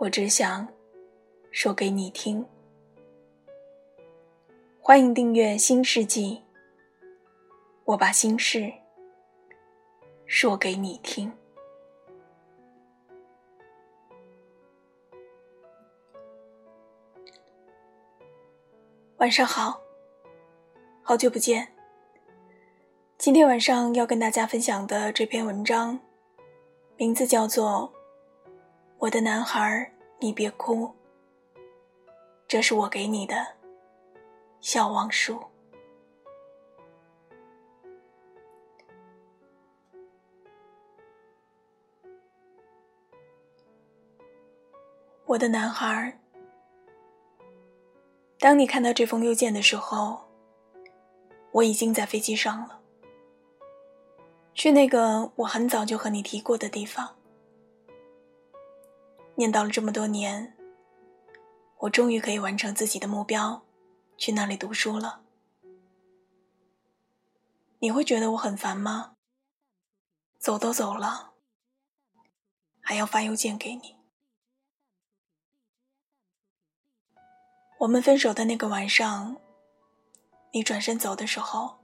我只想说给你听。欢迎订阅《新世纪》，我把心事说给你听。晚上好，好久不见。今天晚上要跟大家分享的这篇文章。名字叫做《我的男孩，你别哭》。这是我给你的小王书。我的男孩，当你看到这封邮件的时候，我已经在飞机上了。去那个我很早就和你提过的地方。念叨了这么多年，我终于可以完成自己的目标，去那里读书了。你会觉得我很烦吗？走都走了，还要发邮件给你。我们分手的那个晚上，你转身走的时候。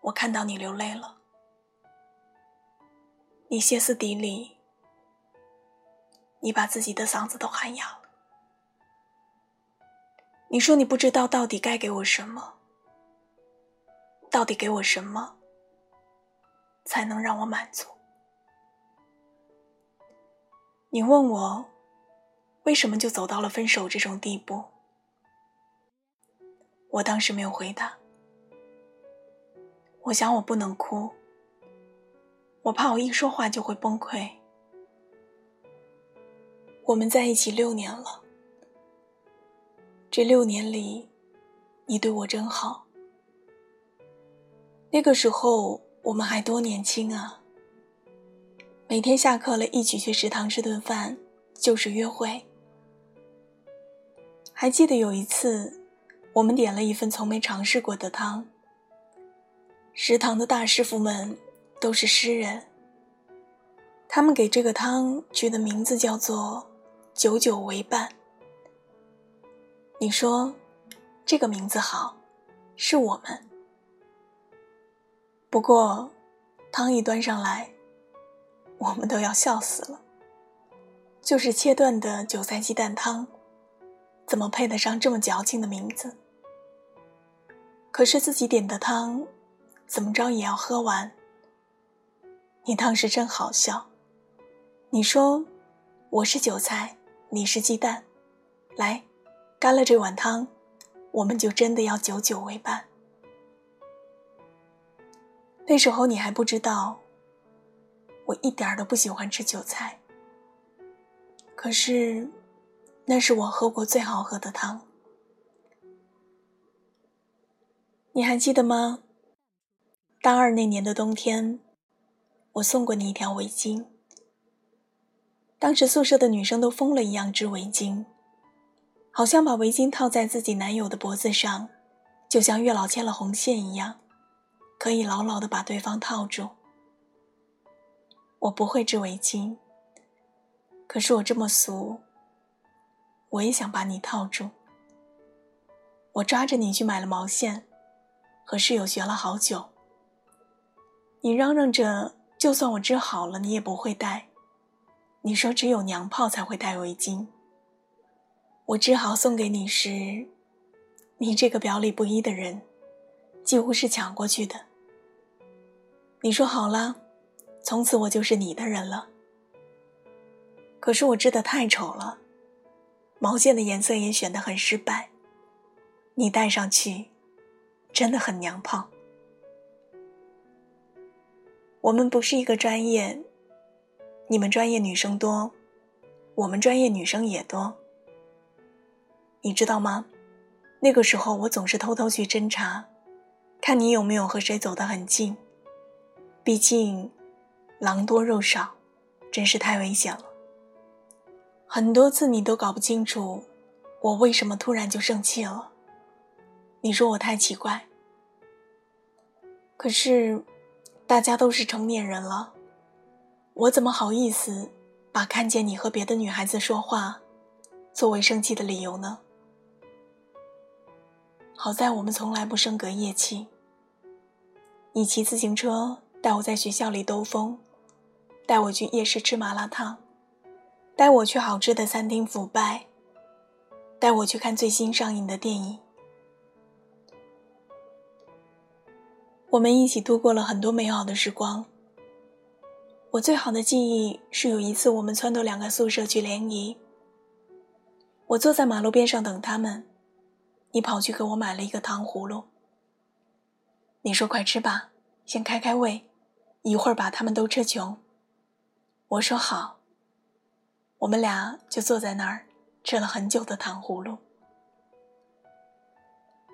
我看到你流泪了，你歇斯底里，你把自己的嗓子都喊哑了。你说你不知道到底该给我什么，到底给我什么才能让我满足？你问我为什么就走到了分手这种地步？我当时没有回答。我想我不能哭，我怕我一说话就会崩溃。我们在一起六年了，这六年里，你对我真好。那个时候我们还多年轻啊，每天下课了一起去食堂吃顿饭，就是约会。还记得有一次，我们点了一份从没尝试过的汤。食堂的大师傅们都是诗人，他们给这个汤取的名字叫做“久久为伴”。你说这个名字好，是我们。不过，汤一端上来，我们都要笑死了。就是切断的韭菜鸡蛋汤，怎么配得上这么矫情的名字？可是自己点的汤。怎么着也要喝完。你当时真好笑，你说我是韭菜，你是鸡蛋，来，干了这碗汤，我们就真的要久久为伴。那时候你还不知道，我一点都不喜欢吃韭菜。可是，那是我喝过最好喝的汤。你还记得吗？大二那年的冬天，我送过你一条围巾。当时宿舍的女生都疯了一样织围巾，好像把围巾套在自己男友的脖子上，就像月老牵了红线一样，可以牢牢的把对方套住。我不会织围巾，可是我这么俗，我也想把你套住。我抓着你去买了毛线，和室友学了好久。你嚷嚷着，就算我织好了，你也不会戴。你说只有娘炮才会戴围巾。我织好送给你时，你这个表里不一的人，几乎是抢过去的。你说好了，从此我就是你的人了。可是我织的太丑了，毛线的颜色也选得很失败。你戴上去，真的很娘炮。我们不是一个专业，你们专业女生多，我们专业女生也多。你知道吗？那个时候我总是偷偷去侦查，看你有没有和谁走得很近。毕竟，狼多肉少，真是太危险了。很多次你都搞不清楚，我为什么突然就生气了。你说我太奇怪，可是，大家都是成年人了，我怎么好意思把看见你和别的女孩子说话，作为生气的理由呢？好在我们从来不生隔夜气。你骑自行车带我在学校里兜风，带我去夜市吃麻辣烫。带我去好吃的餐厅腐败，带我去看最新上映的电影。我们一起度过了很多美好的时光。我最好的记忆是有一次我们撺掇两个宿舍去联谊。我坐在马路边上等他们，你跑去给我买了一个糖葫芦。你说：“快吃吧，先开开胃，一会儿把他们都吃穷。”我说：“好。”我们俩就坐在那儿吃了很久的糖葫芦。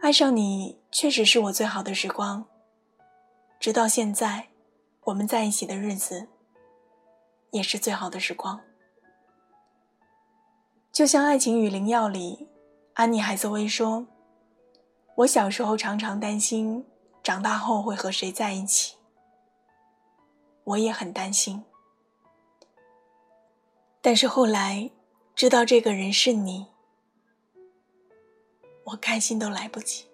爱上你确实是我最好的时光，直到现在，我们在一起的日子也是最好的时光。就像《爱情与灵药》里，安妮海瑟薇说：“我小时候常常担心长大后会和谁在一起，我也很担心。”但是后来，知道这个人是你，我开心都来不及。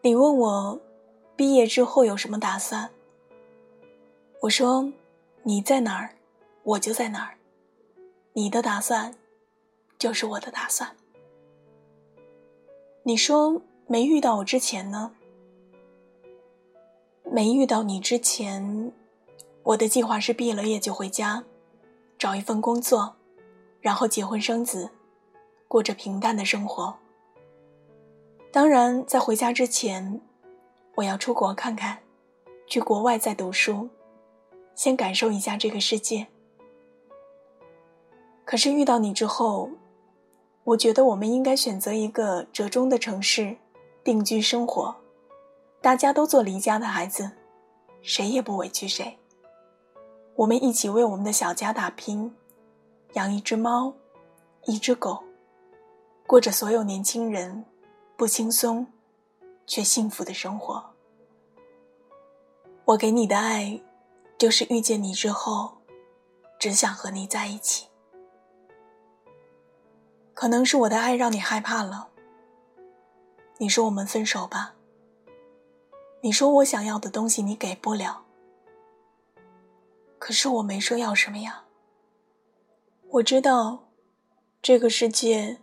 你问我毕业之后有什么打算？我说你在哪儿，我就在哪儿。你的打算就是我的打算。你说没遇到我之前呢？没遇到你之前。我的计划是毕了业就回家，找一份工作，然后结婚生子，过着平淡的生活。当然，在回家之前，我要出国看看，去国外再读书，先感受一下这个世界。可是遇到你之后，我觉得我们应该选择一个折中的城市，定居生活，大家都做离家的孩子，谁也不委屈谁。我们一起为我们的小家打拼，养一只猫，一只狗，过着所有年轻人不轻松却幸福的生活。我给你的爱，就是遇见你之后，只想和你在一起。可能是我的爱让你害怕了。你说我们分手吧。你说我想要的东西你给不了。可是我没说要什么呀。我知道，这个世界，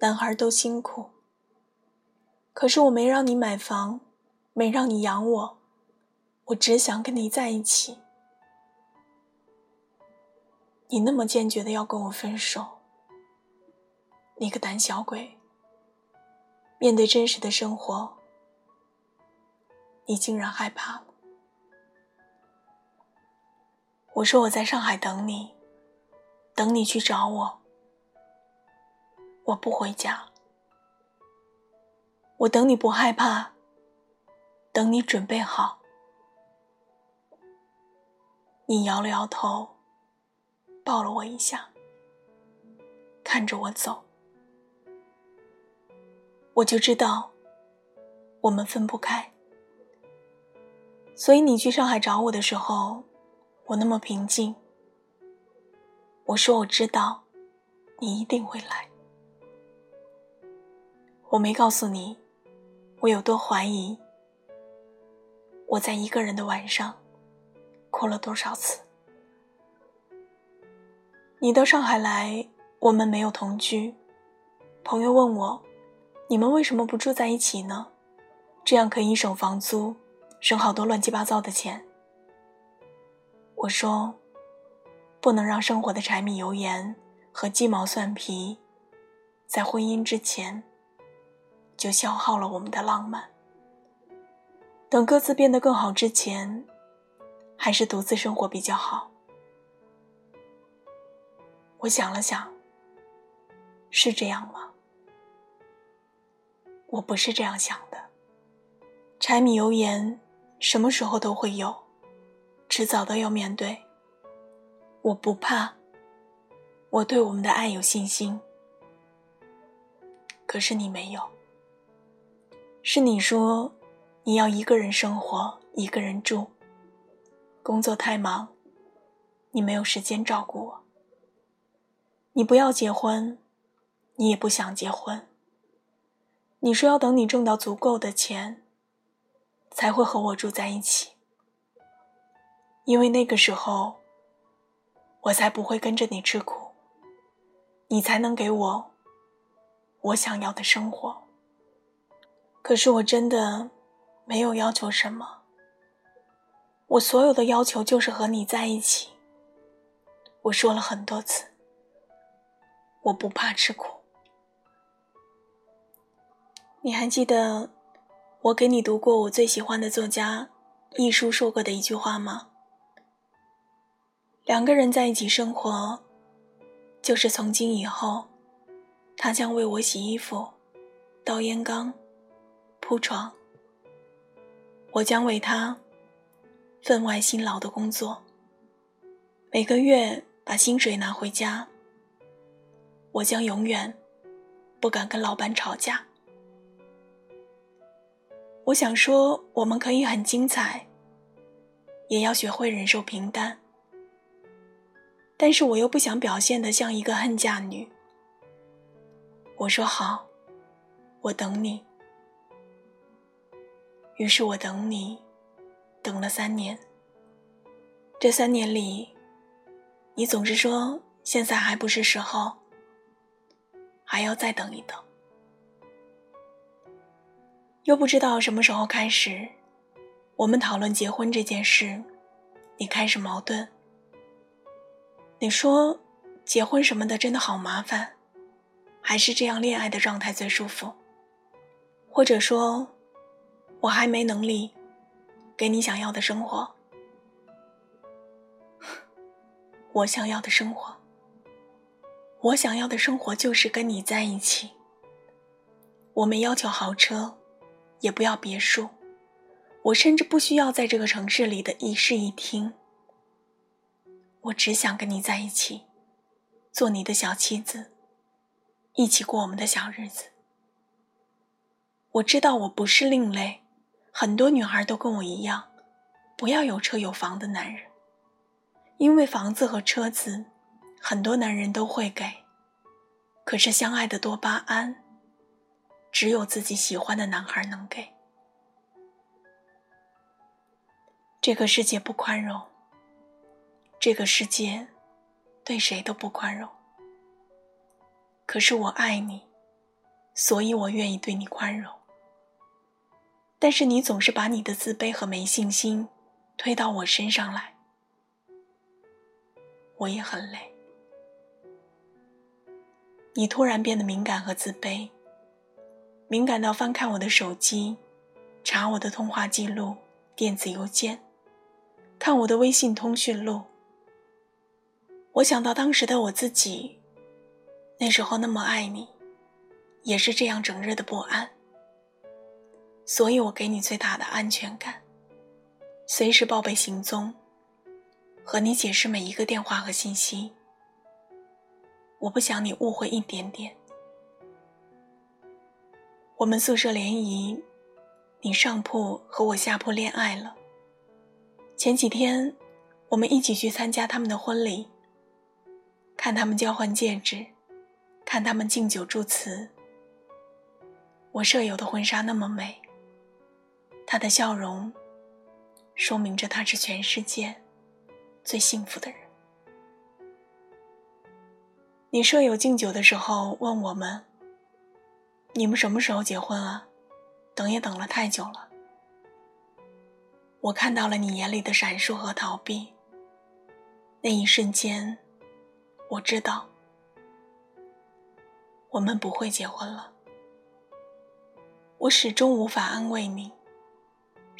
男孩都辛苦。可是我没让你买房，没让你养我，我只想跟你在一起。你那么坚决的要跟我分手，你个胆小鬼！面对真实的生活，你竟然害怕。我说我在上海等你，等你去找我。我不回家，我等你不害怕，等你准备好。你摇了摇头，抱了我一下，看着我走，我就知道我们分不开。所以你去上海找我的时候。我那么平静。我说我知道，你一定会来。我没告诉你，我有多怀疑。我在一个人的晚上，哭了多少次。你到上海来，我们没有同居。朋友问我，你们为什么不住在一起呢？这样可以省房租，省好多乱七八糟的钱。我说：“不能让生活的柴米油盐和鸡毛蒜皮，在婚姻之前就消耗了我们的浪漫。等各自变得更好之前，还是独自生活比较好？我想了想，是这样吗？我不是这样想的。柴米油盐，什么时候都会有，迟早都要面对。我不怕，我对我们的爱有信心。可是你没有，是你说你要一个人生活，一个人住。工作太忙，你没有时间照顾我。你不要结婚，你也不想结婚。你说要等你挣到足够的钱，才会和我住在一起，因为那个时候，我才不会跟着你吃苦，你才能给我。我想要的生活，可是我真的没有要求什么。我所有的要求就是和你在一起。我说了很多次，我不怕吃苦。你还记得我给你读过我最喜欢的作家一书说过的一句话吗？两个人在一起生活，就是从今以后。他将为我洗衣服、倒烟缸、铺床。我将为他分外辛劳的工作，每个月把薪水拿回家。我将永远不敢跟老板吵架。我想说，我们可以很精彩，也要学会忍受平淡。但是我又不想表现得像一个恨嫁女。我说好，我等你。于是我等你，等了三年。这三年里，你总是说现在还不是时候，还要再等一等。又不知道什么时候开始，我们讨论结婚这件事，你开始矛盾。你说结婚什么的真的好麻烦。还是这样恋爱的状态最舒服，或者说，我还没能力给你想要的生活。我想要的生活，我想要的生活就是跟你在一起。我没要求豪车，也不要别墅，我甚至不需要在这个城市里的一室一厅。我只想跟你在一起，做你的小妻子。一起过我们的小日子。我知道我不是另类，很多女孩都跟我一样，不要有车有房的男人，因为房子和车子，很多男人都会给，可是相爱的多巴胺，只有自己喜欢的男孩能给。这个世界不宽容，这个世界对谁都不宽容。可是我爱你，所以我愿意对你宽容。但是你总是把你的自卑和没信心推到我身上来，我也很累。你突然变得敏感和自卑，敏感到翻看我的手机，查我的通话记录、电子邮件，看我的微信通讯录。我想到当时的我自己。那时候那么爱你，也是这样整日的不安。所以我给你最大的安全感，随时报备行踪，和你解释每一个电话和信息。我不想你误会一点点。我们宿舍联谊，你上铺和我下铺恋爱了。前几天，我们一起去参加他们的婚礼，看他们交换戒指。看他们敬酒祝词。我舍友的婚纱那么美，他的笑容说明着他是全世界最幸福的人。你舍友敬酒的时候问我们：“你们什么时候结婚啊？等也等了太久了。”我看到了你眼里的闪烁和逃避。那一瞬间，我知道。我们不会结婚了。我始终无法安慰你，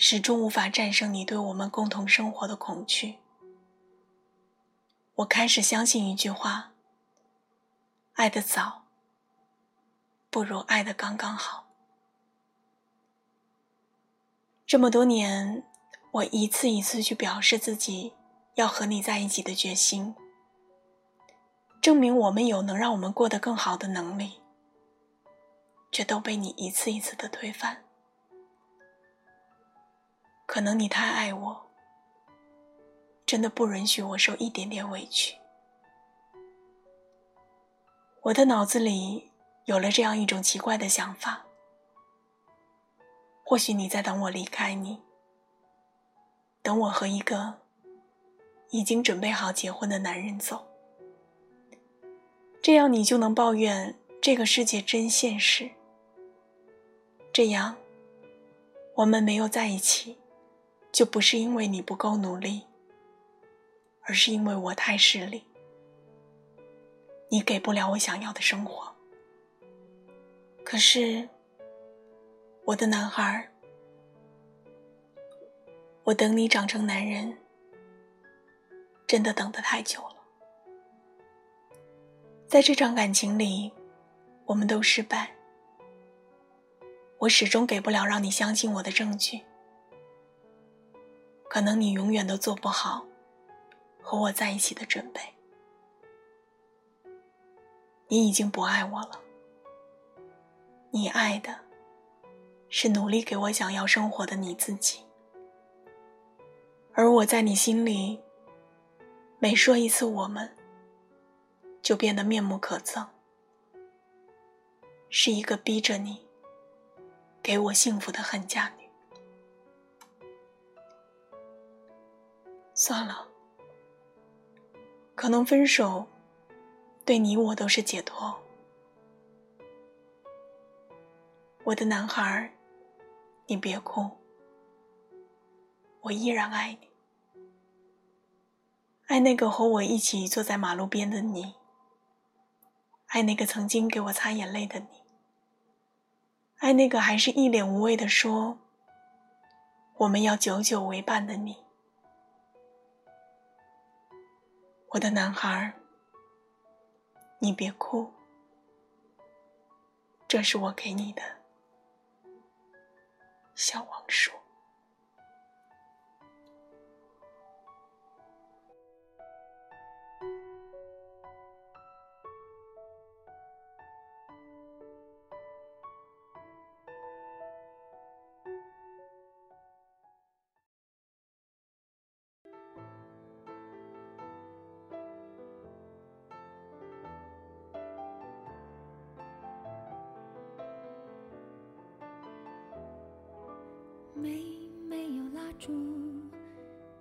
始终无法战胜你对我们共同生活的恐惧。我开始相信一句话：爱的早，不如爱的刚刚好。这么多年，我一次一次去表示自己要和你在一起的决心，证明我们有能让我们过得更好的能力，却都被你一次一次的推翻。可能你太爱我。真的不允许我受一点点委屈。我的脑子里有了这样一种奇怪的想法：或许你在等我离开你，等我和一个已经准备好结婚的男人走，这样你就能抱怨这个世界真现实。这样，我们没有在一起，就不是因为你不够努力。而是因为我太势利，你给不了我想要的生活。可是，我的男孩我等你长成男人，真的等得太久了。在这场感情里，我们都失败。我始终给不了让你相信我的证据。可能你永远都做不好。和我在一起的准备，你已经不爱我了。你爱的，是努力给我想要生活的你自己。而我在你心里，每说一次“我们”，就变得面目可憎，是一个逼着你给我幸福的恨嫁女。算了。可能分手，对你我都是解脱。我的男孩，你别哭，我依然爱你，爱那个和我一起坐在马路边的你，爱那个曾经给我擦眼泪的你，爱那个还是一脸无畏的说我们要久久为伴的你。我的男孩，你别哭，这是我给你的小王书。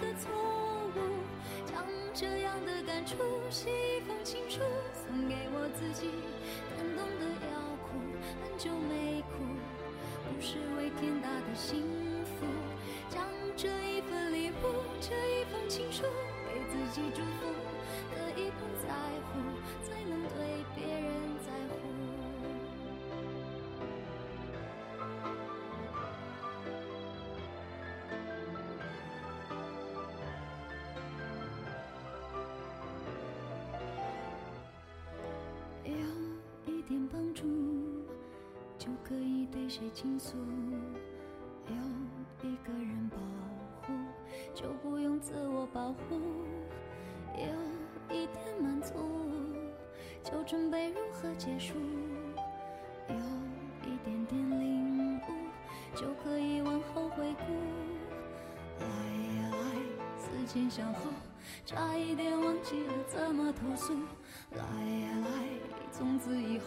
的错误。将这样的感触写一封情书，送给我自己。感动得要哭，很久没哭，不是为天大的幸福。将这一份礼物，这一封情书，给自己祝福。就可以对谁倾诉？有一个人保护，就不用自我保护。有一点满足，就准备如何结束。有一点点领悟，就可以往后回顾。来呀来，思前想后，差一点忘记了怎么投诉。来呀来，从此以后，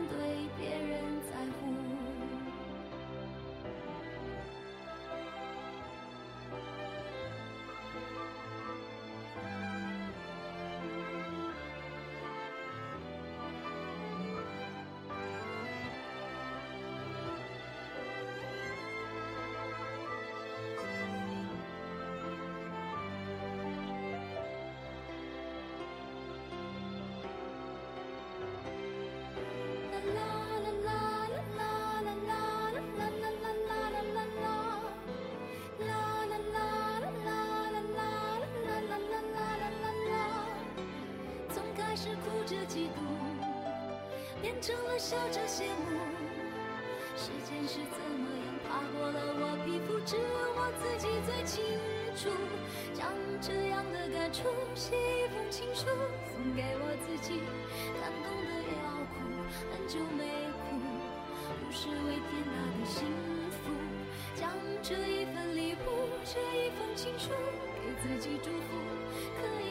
笑着羡慕。时间是怎么样爬过了我皮肤，只有我自己最清楚。将这样的感触写一封情书，送给我自己。感动的要哭，很久没哭，不是为天大的幸福。将这一份礼物，这一封情书，给自己祝福，可以